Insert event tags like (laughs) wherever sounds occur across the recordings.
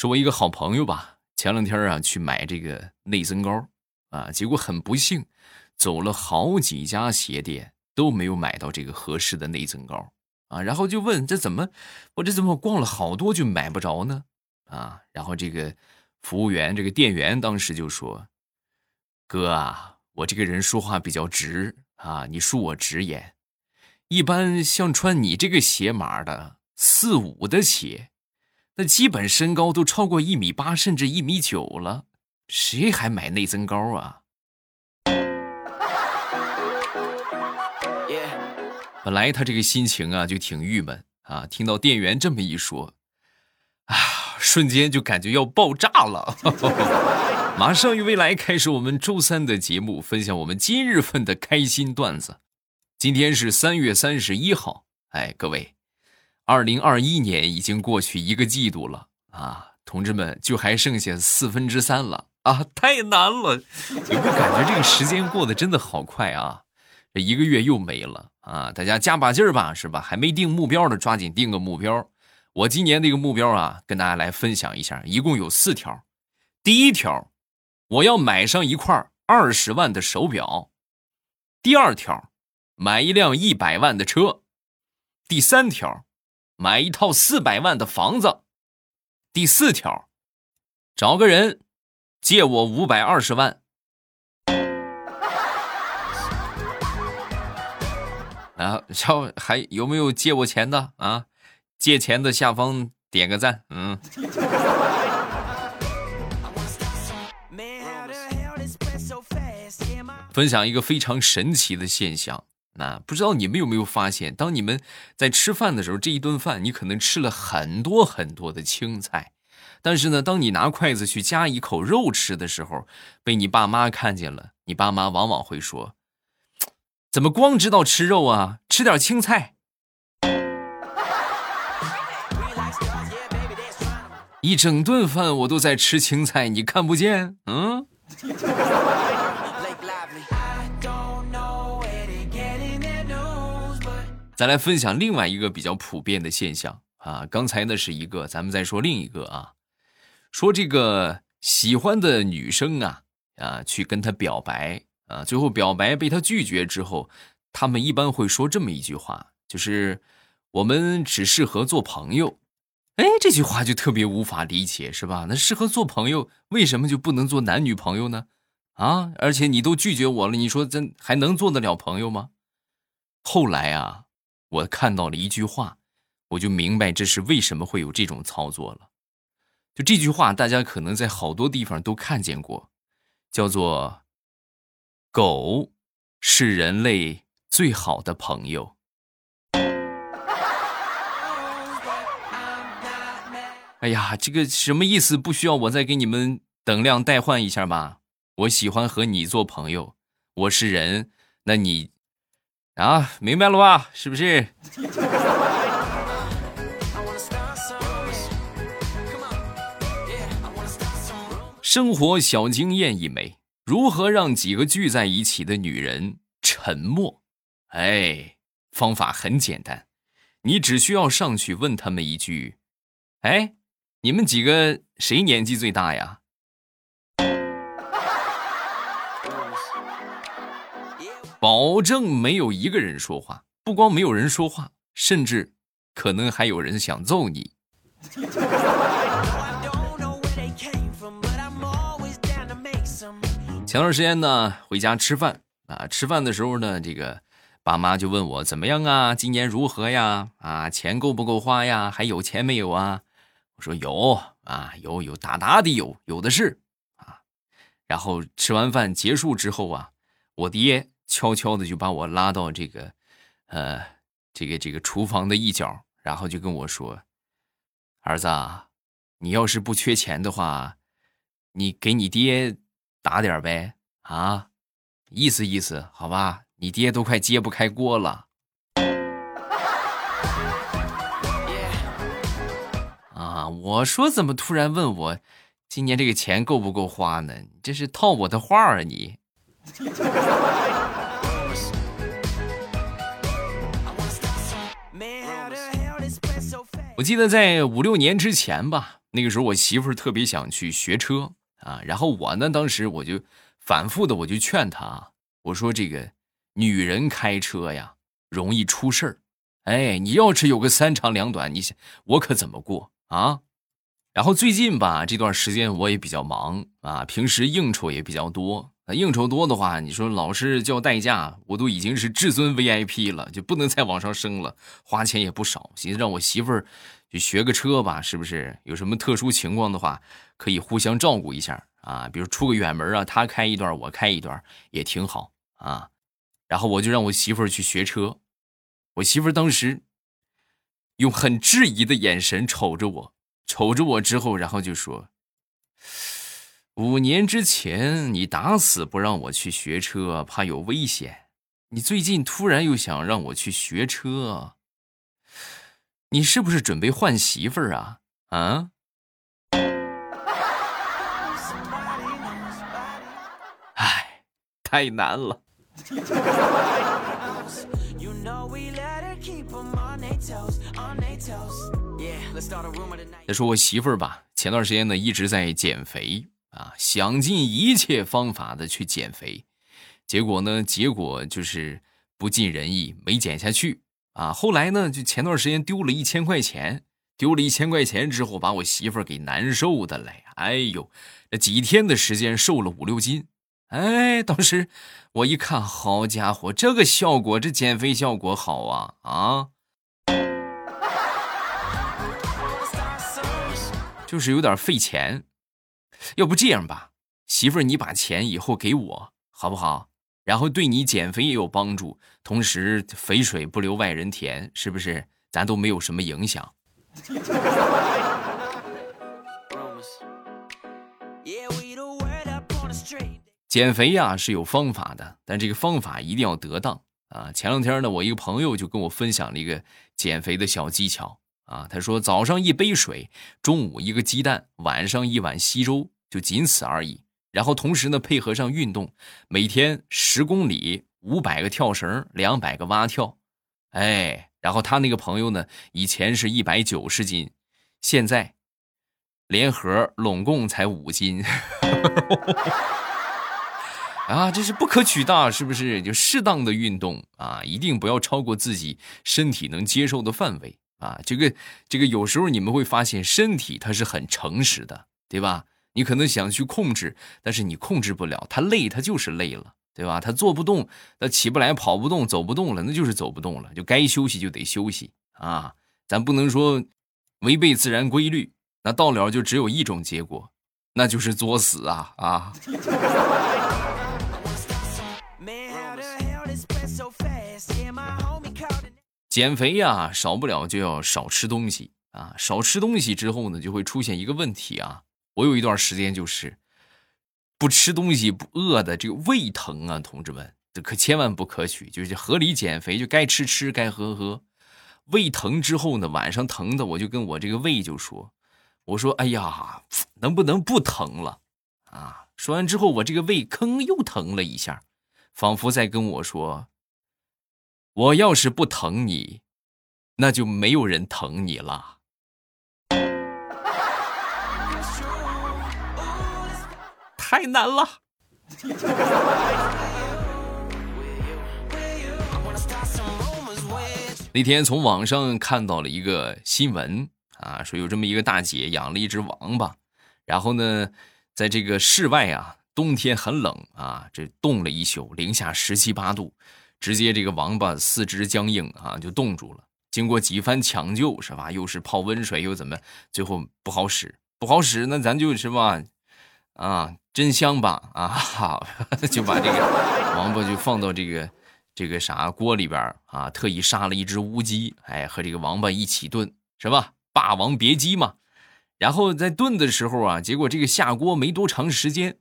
是我一个好朋友吧，前两天啊去买这个内增高啊，结果很不幸，走了好几家鞋店都没有买到这个合适的内增高啊，然后就问这怎么我这怎么逛了好多就买不着呢？啊，然后这个服务员这个店员当时就说：“哥啊，我这个人说话比较直啊，你恕我直言，一般像穿你这个鞋码的四五的鞋。”那基本身高都超过一米八，甚至一米九了，谁还买内增高啊？本来他这个心情啊就挺郁闷啊，听到店员这么一说，啊，瞬间就感觉要爆炸了。(laughs) 马上与未来开始我们周三的节目，分享我们今日份的开心段子。今天是三月三十一号，哎，各位。二零二一年已经过去一个季度了啊，同志们，就还剩下四分之三了啊，太难了！有没有感觉这个时间过得真的好快啊？这一个月又没了啊！大家加把劲儿吧，是吧？还没定目标的，抓紧定个目标。我今年这个目标啊，跟大家来分享一下，一共有四条。第一条，我要买上一块二十万的手表；第二条，买一辆一百万的车；第三条。买一套四百万的房子，第四条，找个人借我五百二十万。啊，后还有没有借我钱的啊？借钱的下方点个赞，嗯。分享一个非常神奇的现象。啊不知道你们有没有发现，当你们在吃饭的时候，这一顿饭你可能吃了很多很多的青菜，但是呢，当你拿筷子去夹一口肉吃的时候，被你爸妈看见了，你爸妈往往会说：“怎么光知道吃肉啊？吃点青菜。”一整顿饭我都在吃青菜，你看不见？嗯。再来分享另外一个比较普遍的现象啊，刚才呢是一个，咱们再说另一个啊，说这个喜欢的女生啊啊去跟他表白啊，最后表白被他拒绝之后，他们一般会说这么一句话，就是我们只适合做朋友。哎，这句话就特别无法理解，是吧？那适合做朋友，为什么就不能做男女朋友呢？啊，而且你都拒绝我了，你说真还能做得了朋友吗？后来啊。我看到了一句话，我就明白这是为什么会有这种操作了。就这句话，大家可能在好多地方都看见过，叫做“狗是人类最好的朋友”。哎呀，这个什么意思？不需要我再给你们等量代换一下吧？我喜欢和你做朋友，我是人，那你。啊，明白了吧？是不是？生活小经验一枚：如何让几个聚在一起的女人沉默？哎，方法很简单，你只需要上去问他们一句：“哎，你们几个谁年纪最大呀？”保证没有一个人说话，不光没有人说话，甚至可能还有人想揍你。前段时间呢，回家吃饭啊，吃饭的时候呢，这个爸妈就问我怎么样啊，今年如何呀？啊，钱够不够花呀？还有钱没有啊？我说有啊，有有大大的有，有的是啊。然后吃完饭结束之后啊，我爹。悄悄的就把我拉到这个，呃，这个这个厨房的一角，然后就跟我说：“儿子，你要是不缺钱的话，你给你爹打点呗，啊，意思意思，好吧？你爹都快揭不开锅了。”啊，我说怎么突然问我今年这个钱够不够花呢？这是套我的话啊，你。我记得在五六年之前吧，那个时候我媳妇儿特别想去学车啊，然后我呢，当时我就反复的我就劝她，我说这个女人开车呀容易出事儿，哎，你要是有个三长两短，你想我可怎么过啊？然后最近吧，这段时间我也比较忙啊，平时应酬也比较多。应酬多的话，你说老是叫代驾，我都已经是至尊 VIP 了，就不能再往上升了。花钱也不少，寻思让我媳妇儿就学个车吧，是不是？有什么特殊情况的话，可以互相照顾一下啊。比如出个远门啊，他开一段，我开一段，也挺好啊。然后我就让我媳妇儿去学车，我媳妇儿当时用很质疑的眼神瞅着我。瞅着我之后，然后就说：“五年之前你打死不让我去学车，怕有危险。你最近突然又想让我去学车，你是不是准备换媳妇儿啊？啊？” (laughs) 哎，太难了。再说我媳妇儿吧，前段时间呢一直在减肥啊，想尽一切方法的去减肥，结果呢，结果就是不尽人意，没减下去啊。后来呢，就前段时间丢了一千块钱，丢了一千块钱之后，把我媳妇儿给难受的了呀。哎呦，这几天的时间瘦了五六斤，哎，当时我一看，好家伙，这个效果，这减肥效果好啊啊！就是有点费钱，要不这样吧，媳妇儿，你把钱以后给我好不好？然后对你减肥也有帮助，同时肥水不流外人田，是不是？咱都没有什么影响。减肥呀是有方法的，但这个方法一定要得当啊！前两天呢，我一个朋友就跟我分享了一个减肥的小技巧。啊，他说早上一杯水，中午一个鸡蛋，晚上一碗稀粥，就仅此而已。然后同时呢，配合上运动，每天十公里，五百个跳绳，两百个蛙跳。哎，然后他那个朋友呢，以前是一百九十斤，现在联合拢共才五斤。(laughs) 啊，这是不可取的，是不是？就适当的运动啊，一定不要超过自己身体能接受的范围。啊，这个这个有时候你们会发现，身体它是很诚实的，对吧？你可能想去控制，但是你控制不了，它累，它就是累了，对吧？它做不动，它起不来，跑不动，走不动了，那就是走不动了，就该休息就得休息啊！咱不能说违背自然规律，那到了就只有一种结果，那就是作死啊啊！(laughs) 减肥呀，少不了就要少吃东西啊！少吃东西之后呢，就会出现一个问题啊。我有一段时间就是不吃东西不饿的，这个胃疼啊，同志们，这可千万不可取。就是合理减肥，就该吃吃，该喝喝。胃疼之后呢，晚上疼的，我就跟我这个胃就说：“我说，哎呀，(sniffs) 能不能不疼了啊？”说完之后，我这个胃吭又疼了一下，仿佛在跟我说。我要是不疼你，那就没有人疼你了。(laughs) 太难了。(laughs) 那天从网上看到了一个新闻啊，说有这么一个大姐养了一只王八，然后呢，在这个室外啊，冬天很冷啊，这冻了一宿，零下十七八度。直接这个王八四肢僵硬啊，就冻住了。经过几番抢救，是吧？又是泡温水，又怎么？最后不好使，不好使。那咱就是吧，啊，真香吧？啊，好，(laughs) 就把这个王八就放到这个这个啥锅里边啊，特意杀了一只乌鸡，哎，和这个王八一起炖，是吧？霸王别姬嘛。然后在炖的时候啊，结果这个下锅没多长时间，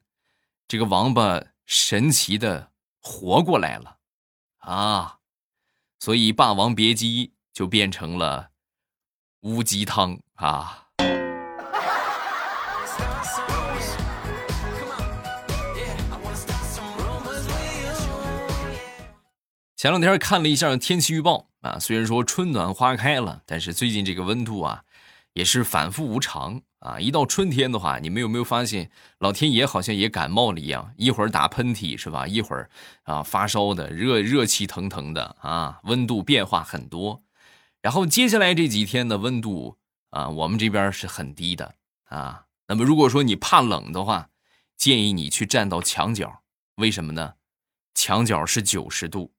这个王八神奇的活过来了。啊，所以《霸王别姬》就变成了乌鸡汤啊。前两天看了一下天气预报啊，虽然说春暖花开了，但是最近这个温度啊也是反复无常啊，一到春天的话，你们有没有发现，老天爷好像也感冒了一样，一会儿打喷嚏是吧？一会儿啊发烧的，热热气腾腾的啊，温度变化很多。然后接下来这几天的温度啊，我们这边是很低的啊。那么如果说你怕冷的话，建议你去站到墙角，为什么呢？墙角是九十度。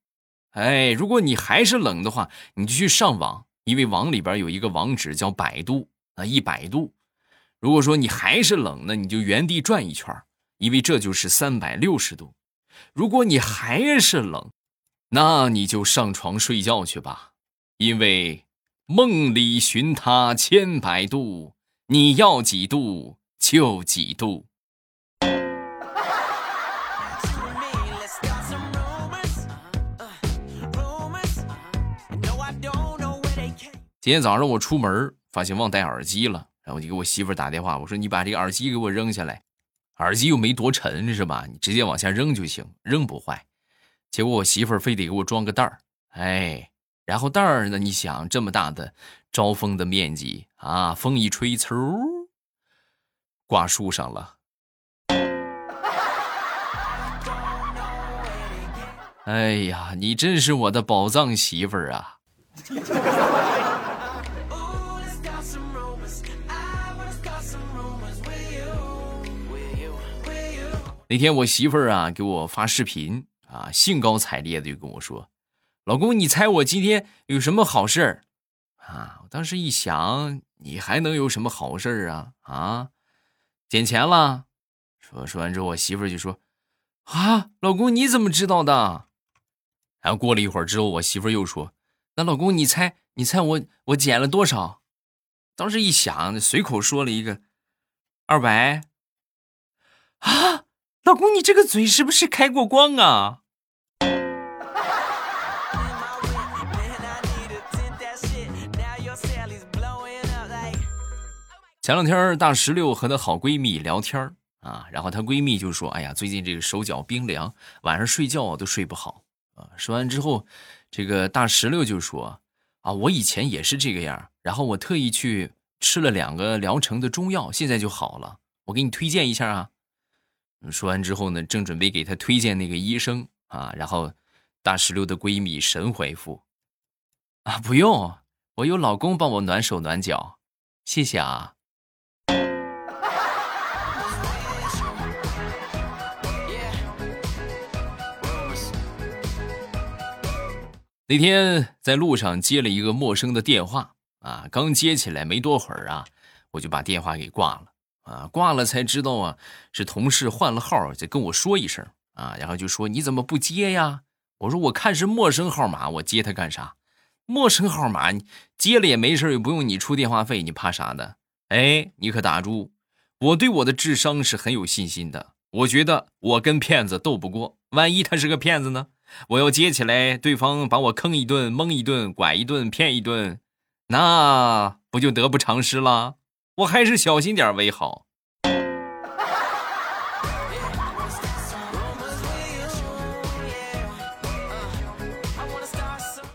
哎，如果你还是冷的话，你就去上网，因为网里边有一个网址叫百度啊，一百度。如果说你还是冷那，你就原地转一圈，因为这就是三百六十度。如果你还是冷，那你就上床睡觉去吧，因为梦里寻他千百度，你要几度就几度。今天早上我出门发现忘带耳机了。我就给我媳妇打电话，我说你把这个耳机给我扔下来，耳机又没多沉是吧？你直接往下扔就行，扔不坏。结果我媳妇非得给我装个袋儿，哎，然后袋儿呢？你想这么大的招风的面积啊，风一吹，嗖，挂树上了。哎呀，你真是我的宝藏媳妇儿啊！那天我媳妇儿啊给我发视频啊，兴高采烈的就跟我说：“老公，你猜我今天有什么好事儿？”啊，我当时一想，你还能有什么好事儿啊？啊，捡钱了。说说完之后，我媳妇儿就说：“啊，老公你怎么知道的？”然后过了一会儿之后，我媳妇儿又说：“那老公你猜，你猜我我捡了多少？”当时一想，随口说了一个二百。啊！老公，你这个嘴是不是开过光啊？(laughs) 前两天大石榴和她好闺蜜聊天啊，然后她闺蜜就说：“哎呀，最近这个手脚冰凉，晚上睡觉都睡不好啊。”说完之后，这个大石榴就说：“啊，我以前也是这个样，然后我特意去吃了两个疗程的中药，现在就好了。我给你推荐一下啊。”说完之后呢，正准备给她推荐那个医生啊，然后大石榴的闺蜜神回复：“啊，不用，我有老公帮我暖手暖脚，谢谢啊。”那天在路上接了一个陌生的电话啊，刚接起来没多会儿啊，我就把电话给挂了。啊，挂了才知道啊，是同事换了号，就跟我说一声啊，然后就说你怎么不接呀？我说我看是陌生号码，我接他干啥？陌生号码接了也没事，又不用你出电话费，你怕啥的？哎，你可打住，我对我的智商是很有信心的，我觉得我跟骗子斗不过，万一他是个骗子呢？我要接起来，对方把我坑一顿、蒙一顿、拐一顿、骗一顿，那不就得不偿失了？我还是小心点为好。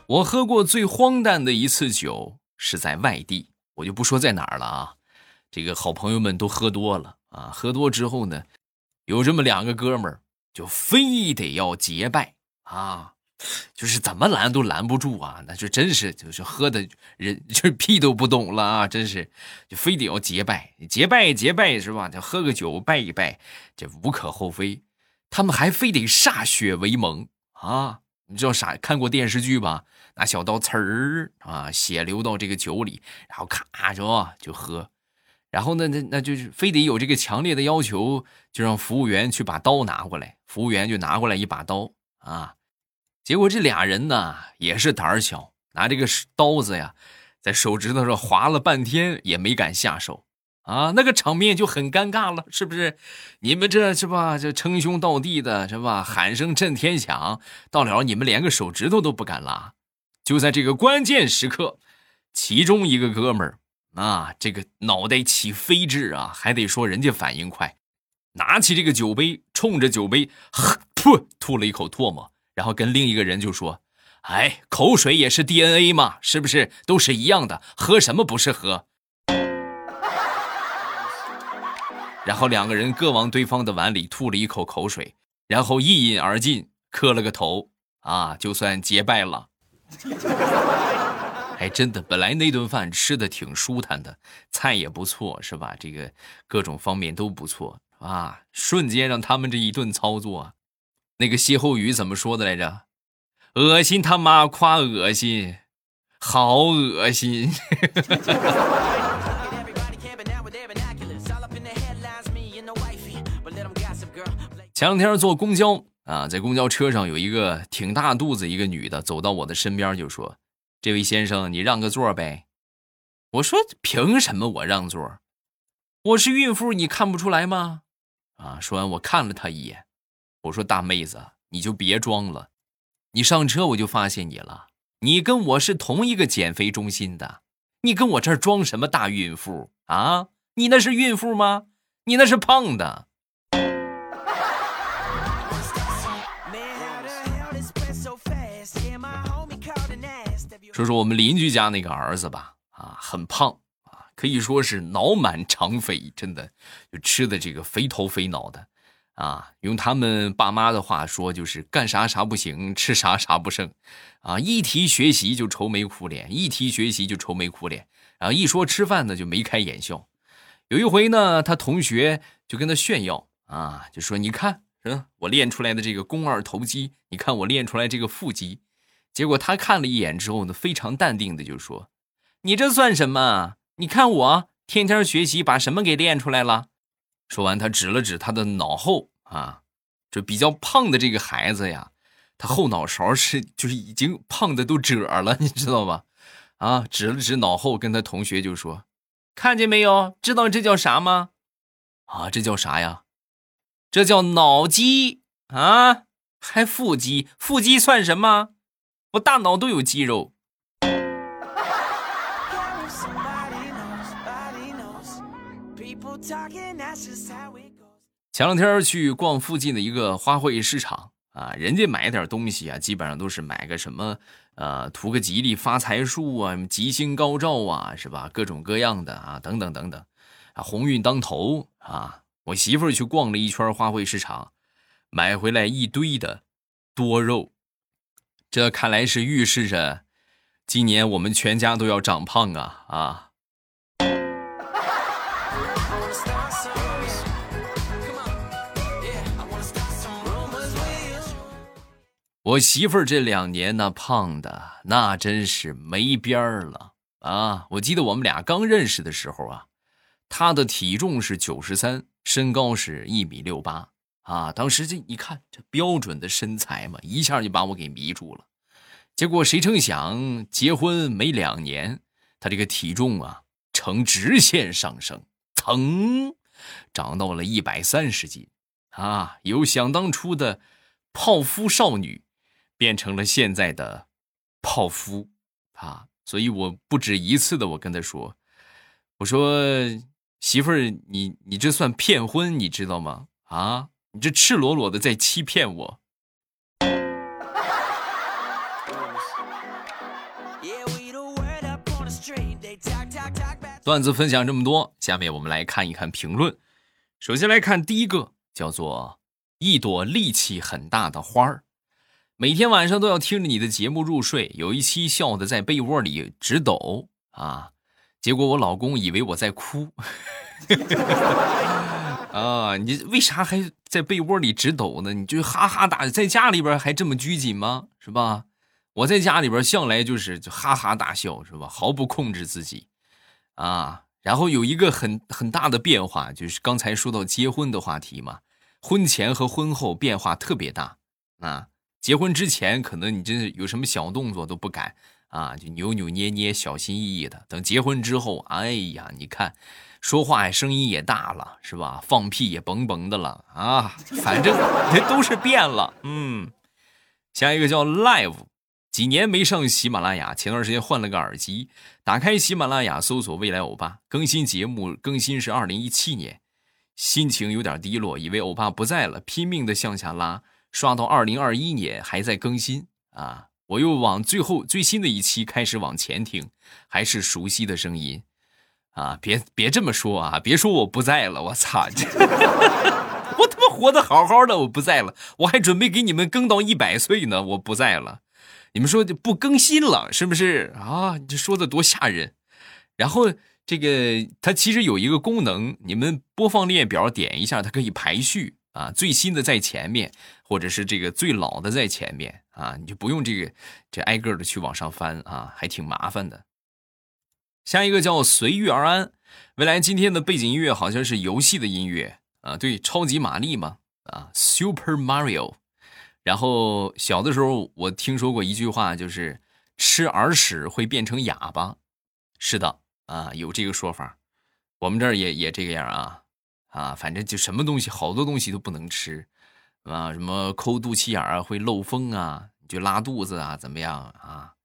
我喝过最荒诞的一次酒是在外地，我就不说在哪儿了啊。这个好朋友们都喝多了啊，喝多之后呢，有这么两个哥们儿就非得要结拜啊。就是怎么拦都拦不住啊！那就真是就是喝的人 (laughs) 就屁都不懂了啊！真是就非得要结拜，结拜结拜是吧？就喝个酒拜一拜，这无可厚非。他们还非得歃血为盟啊！你知道啥？看过电视剧吧？拿小刀刺儿啊，血流到这个酒里，然后咔着就喝。然后呢，那那就是非得有这个强烈的要求，就让服务员去把刀拿过来。服务员就拿过来一把刀啊。结果这俩人呢也是胆儿小，拿这个刀子呀，在手指头上划了半天也没敢下手啊，那个场面就很尴尬了，是不是？你们这是吧？这称兄道弟的是吧？喊声震天响，到了你们连个手指头都不敢拉。就在这个关键时刻，其中一个哥们儿啊，这个脑袋起飞智啊，还得说人家反应快，拿起这个酒杯，冲着酒杯，噗，吐了一口唾沫。然后跟另一个人就说：“哎，口水也是 DNA 嘛，是不是都是一样的？喝什么不是喝？”然后两个人各往对方的碗里吐了一口口水，然后一饮而尽，磕了个头，啊，就算结拜了。还 (laughs) 真的，本来那顿饭吃的挺舒坦的，菜也不错，是吧？这个各种方面都不错啊，瞬间让他们这一顿操作，那个歇后语怎么说的来着？恶心他妈夸恶心，好恶心。(laughs) 前两天坐公交啊，在公交车上有一个挺大肚子一个女的走到我的身边就说：“这位先生，你让个座呗。”我说：“凭什么我让座？我是孕妇，你看不出来吗？”啊，说完我看了她一眼，我说：“大妹子，你就别装了，你上车我就发现你了，你跟我是同一个减肥中心的，你跟我这儿装什么大孕妇啊？你那是孕妇吗？你那是胖的。”说说我们邻居家那个儿子吧，啊，很胖啊，可以说是脑满肠肥，真的就吃的这个肥头肥脑的，啊，用他们爸妈的话说就是干啥啥不行，吃啥啥不剩，啊，一提学习就愁眉苦脸，一提学习就愁眉苦脸，然后一说吃饭呢就眉开眼笑。有一回呢，他同学就跟他炫耀，啊，就说你看，嗯，我练出来的这个肱二头肌，你看我练出来这个腹肌。结果他看了一眼之后呢，非常淡定的就说：“你这算什么？你看我天天学习，把什么给练出来了？”说完，他指了指他的脑后啊，就比较胖的这个孩子呀，他后脑勺是就是已经胖的都褶了，你知道吧？啊，指了指脑后，跟他同学就说：“看见没有？知道这叫啥吗？啊，这叫啥呀？这叫脑肌啊，还腹肌？腹肌算什么？”我大脑都有肌肉。前两天去逛附近的一个花卉市场啊，人家买点东西啊，基本上都是买个什么呃，图个吉利发财树啊，吉星高照啊，是吧？各种各样的啊，等等等等，啊，鸿运当头啊！我媳妇去逛了一圈花卉市场，买回来一堆的多肉。这看来是预示着，今年我们全家都要长胖啊啊！我媳妇儿这两年呢胖的那真是没边儿了啊！我记得我们俩刚认识的时候啊，她的体重是九十三，身高是一米六八。啊，当时这一看，这标准的身材嘛，一下就把我给迷住了。结果谁成想，结婚没两年，她这个体重啊呈直线上升，腾长到了一百三十斤，啊，由想当初的泡芙少女，变成了现在的泡芙啊！所以我不止一次的我跟他说，我说媳妇儿，你你这算骗婚，你知道吗？啊！你这赤裸裸的在欺骗我。段子分享这么多，下面我们来看一看评论。首先来看第一个，叫做一朵力气很大的花儿。每天晚上都要听着你的节目入睡，有一期笑的在被窝里直抖啊，结果我老公以为我在哭。(laughs) 啊，你为啥还在被窝里直抖呢？你就哈哈大，在家里边还这么拘谨吗？是吧？我在家里边向来就是就哈哈大笑，是吧？毫不控制自己，啊。然后有一个很很大的变化，就是刚才说到结婚的话题嘛，婚前和婚后变化特别大啊。结婚之前可能你真是有什么小动作都不敢啊，就扭扭捏捏、小心翼翼的。等结婚之后，哎呀，你看。说话声音也大了，是吧？放屁也嘣嘣的了啊！反正 (laughs) 都是变了。嗯，下一个叫 Live，几年没上喜马拉雅，前段时间换了个耳机，打开喜马拉雅搜索未来欧巴更新节目，更新是二零一七年，心情有点低落，以为欧巴不在了，拼命的向下拉，刷到二零二一年还在更新啊！我又往最后最新的一期开始往前听，还是熟悉的声音。啊，别别这么说啊，别说我不在了，我操！(laughs) 我他妈活得好好的，我不在了，我还准备给你们更到一百岁呢，我不在了，你们说不更新了是不是啊？这说的多吓人。然后这个它其实有一个功能，你们播放列表点一下，它可以排序啊，最新的在前面，或者是这个最老的在前面啊，你就不用这个这挨个的去往上翻啊，还挺麻烦的。下一个叫随遇而安，未来今天的背景音乐好像是游戏的音乐啊，对，超级玛丽嘛啊，Super Mario。然后小的时候我听说过一句话，就是吃耳屎会变成哑巴。是的啊，有这个说法，我们这儿也也这个样啊啊，反正就什么东西，好多东西都不能吃啊，什么抠肚脐眼啊会漏风啊，就拉肚子啊，怎么样啊？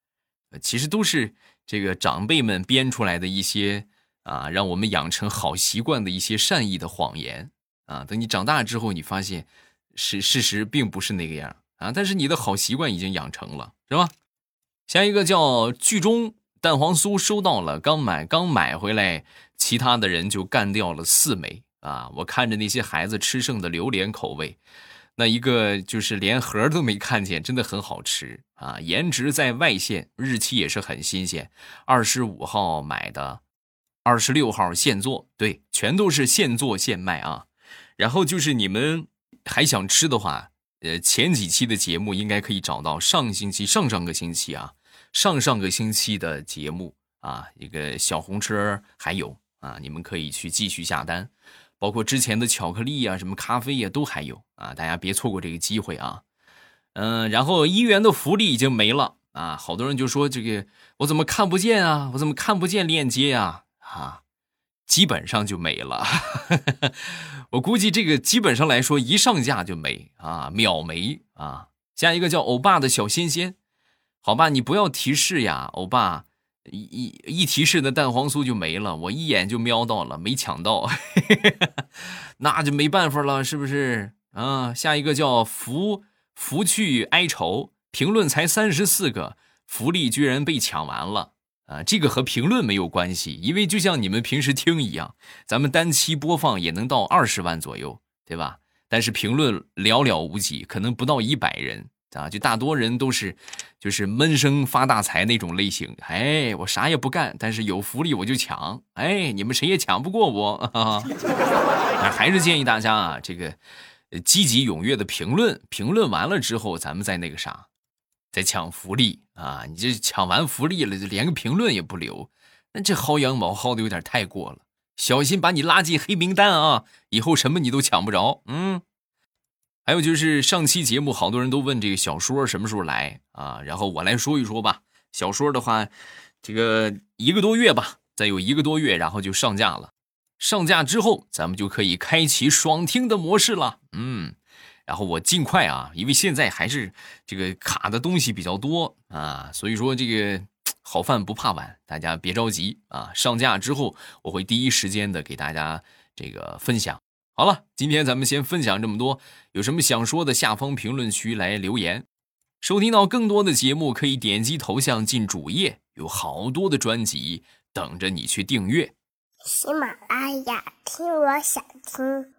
其实都是。这个长辈们编出来的一些啊，让我们养成好习惯的一些善意的谎言啊，等你长大之后，你发现是事实并不是那个样啊，但是你的好习惯已经养成了，是吧？下一个叫剧中蛋黄酥收到了，刚买刚买回来，其他的人就干掉了四枚啊！我看着那些孩子吃剩的榴莲口味。那一个就是连盒都没看见，真的很好吃啊！颜值在外线，日期也是很新鲜，二十五号买的，二十六号现做，对，全都是现做现卖啊。然后就是你们还想吃的话，呃，前几期的节目应该可以找到，上星期、上上个星期啊，上上个星期的节目啊，一个小红车还有啊，你们可以去继续下单。包括之前的巧克力啊，什么咖啡呀，都还有啊，大家别错过这个机会啊。嗯，然后一元的福利已经没了啊，好多人就说这个我怎么看不见啊，我怎么看不见链接呀？啊，基本上就没了。(laughs) 我估计这个基本上来说一上架就没啊，秒没啊。下一个叫欧巴的小仙仙，好吧，你不要提示呀，欧巴。一一一提示，那蛋黄酥就没了，我一眼就瞄到了，没抢到，(laughs) 那就没办法了，是不是啊？下一个叫福福去哀愁，评论才三十四个，福利居然被抢完了啊！这个和评论没有关系，因为就像你们平时听一样，咱们单期播放也能到二十万左右，对吧？但是评论寥寥无几，可能不到一百人。啊，就大多人都是，就是闷声发大财那种类型。哎，我啥也不干，但是有福利我就抢。哎，你们谁也抢不过我。那 (laughs) 还是建议大家啊，这个积极踊跃的评论，评论完了之后，咱们再那个啥，再抢福利啊！你这抢完福利了，就连个评论也不留，那这薅羊毛薅的有点太过了，小心把你拉进黑名单啊！以后什么你都抢不着。嗯。还有就是上期节目，好多人都问这个小说什么时候来啊？然后我来说一说吧。小说的话，这个一个多月吧，再有一个多月，然后就上架了。上架之后，咱们就可以开启爽听的模式了。嗯，然后我尽快啊，因为现在还是这个卡的东西比较多啊，所以说这个好饭不怕晚，大家别着急啊。上架之后，我会第一时间的给大家这个分享。好了，今天咱们先分享这么多。有什么想说的，下方评论区来留言。收听到更多的节目，可以点击头像进主页，有好多的专辑等着你去订阅。喜马拉雅，听我想听。